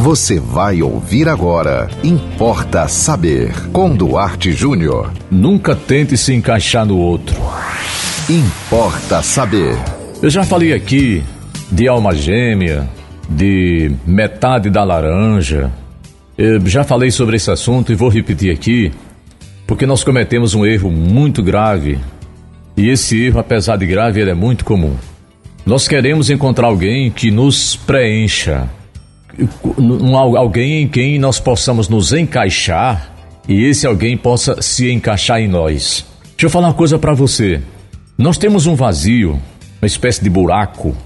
Você vai ouvir agora. Importa saber. Com Duarte Júnior. Nunca tente se encaixar no outro. Importa saber. Eu já falei aqui de alma gêmea, de metade da laranja. Eu já falei sobre esse assunto e vou repetir aqui, porque nós cometemos um erro muito grave. E esse erro, apesar de grave, ele é muito comum. Nós queremos encontrar alguém que nos preencha, alguém em quem nós possamos nos encaixar e esse alguém possa se encaixar em nós. Deixa eu falar uma coisa para você. Nós temos um vazio, uma espécie de buraco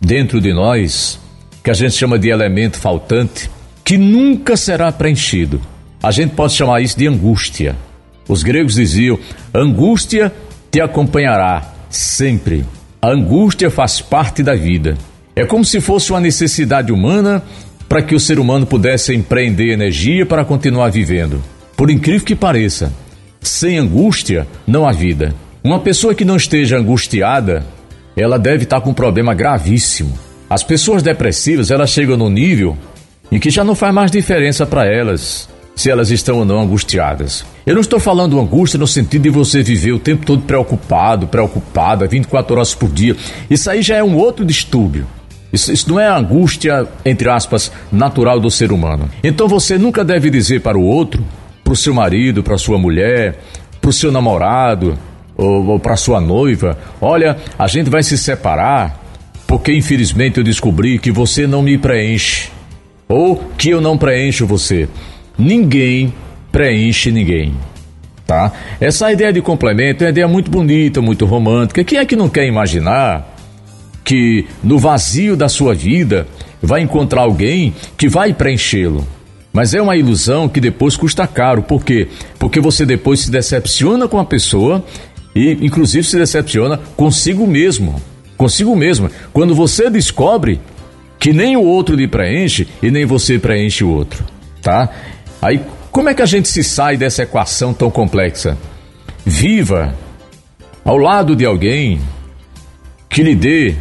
dentro de nós que a gente chama de elemento faltante, que nunca será preenchido. A gente pode chamar isso de angústia. Os gregos diziam: angústia te acompanhará sempre. A angústia faz parte da vida. É como se fosse uma necessidade humana para que o ser humano pudesse empreender energia para continuar vivendo. Por incrível que pareça, sem angústia não há vida. Uma pessoa que não esteja angustiada, ela deve estar com um problema gravíssimo. As pessoas depressivas, elas chegam no nível em que já não faz mais diferença para elas se elas estão ou não angustiadas. Eu não estou falando angústia no sentido de você viver o tempo todo preocupado, preocupada, 24 horas por dia. Isso aí já é um outro distúrbio. Isso, isso não é a angústia, entre aspas, natural do ser humano. Então você nunca deve dizer para o outro, para o seu marido, para sua mulher, para o seu namorado ou, ou para sua noiva: olha, a gente vai se separar porque infelizmente eu descobri que você não me preenche ou que eu não preencho você. Ninguém preenche ninguém. Tá? Essa ideia de complemento é uma ideia muito bonita, muito romântica. Quem é que não quer imaginar que no vazio da sua vida vai encontrar alguém que vai preenchê-lo. Mas é uma ilusão que depois custa caro. Por quê? Porque você depois se decepciona com a pessoa e, inclusive, se decepciona consigo mesmo. Consigo mesmo. Quando você descobre que nem o outro lhe preenche e nem você preenche o outro. Tá? Aí, como é que a gente se sai dessa equação tão complexa? Viva ao lado de alguém que lhe dê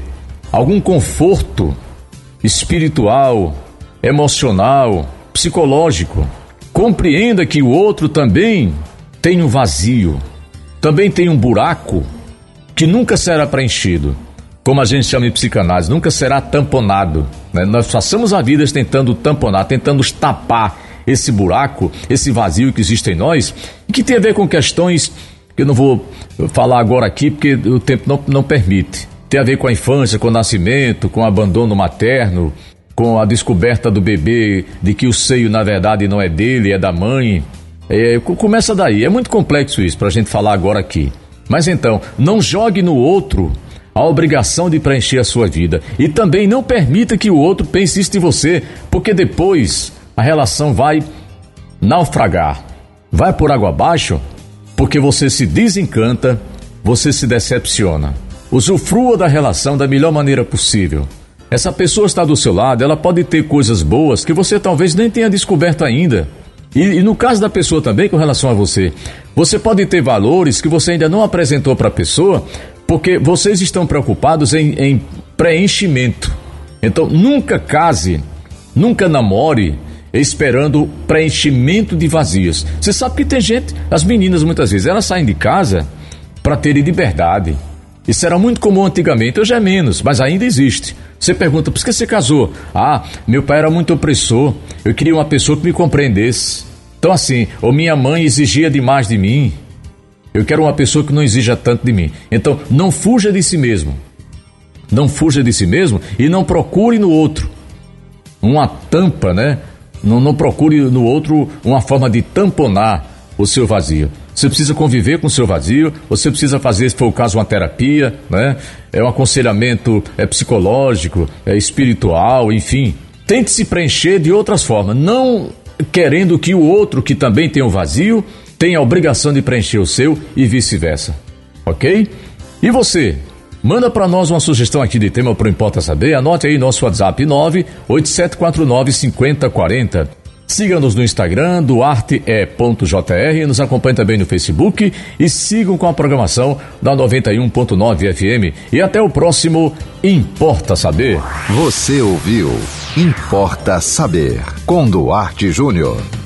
algum conforto espiritual, emocional, psicológico. Compreenda que o outro também tem um vazio, também tem um buraco que nunca será preenchido. Como a gente chama em psicanálise, nunca será tamponado. Né? Nós passamos a vida tentando tamponar, tentando tapar esse buraco, esse vazio que existe em nós, e que tem a ver com questões que eu não vou falar agora aqui, porque o tempo não, não permite tem a ver com a infância, com o nascimento, com o abandono materno, com a descoberta do bebê de que o seio na verdade não é dele, é da mãe. É, começa daí. É muito complexo isso para a gente falar agora aqui. Mas então, não jogue no outro a obrigação de preencher a sua vida. E também não permita que o outro pense isso de você, porque depois a relação vai naufragar. Vai por água abaixo, porque você se desencanta, você se decepciona. Usufrua da relação da melhor maneira possível. Essa pessoa está do seu lado, ela pode ter coisas boas que você talvez nem tenha descoberto ainda. E, e, no caso da pessoa também com relação a você, você pode ter valores que você ainda não apresentou para a pessoa, porque vocês estão preocupados em, em preenchimento. Então nunca case, nunca namore esperando preenchimento de vazios. Você sabe que tem gente, as meninas muitas vezes, elas saem de casa para terem liberdade isso era muito comum antigamente, hoje é menos, mas ainda existe. Você pergunta, por que você casou? Ah, meu pai era muito opressor, eu queria uma pessoa que me compreendesse. Então, assim, ou minha mãe exigia demais de mim, eu quero uma pessoa que não exija tanto de mim. Então, não fuja de si mesmo. Não fuja de si mesmo e não procure no outro uma tampa, né? Não, não procure no outro uma forma de tamponar o seu vazio. Você precisa conviver com o seu vazio, você precisa fazer, se for o caso, uma terapia, né? É um aconselhamento é psicológico, é espiritual, enfim. Tente se preencher de outras formas, não querendo que o outro que também tem um vazio tenha a obrigação de preencher o seu e vice-versa. OK? E você? Manda para nós uma sugestão aqui de tema para Importa Saber. Anote aí nosso WhatsApp 98749 5040. Siga-nos no Instagram, duarte.jr, nos acompanhe também no Facebook e sigam com a programação da 91.9 FM. E até o próximo Importa Saber. Você ouviu Importa Saber com Duarte Júnior.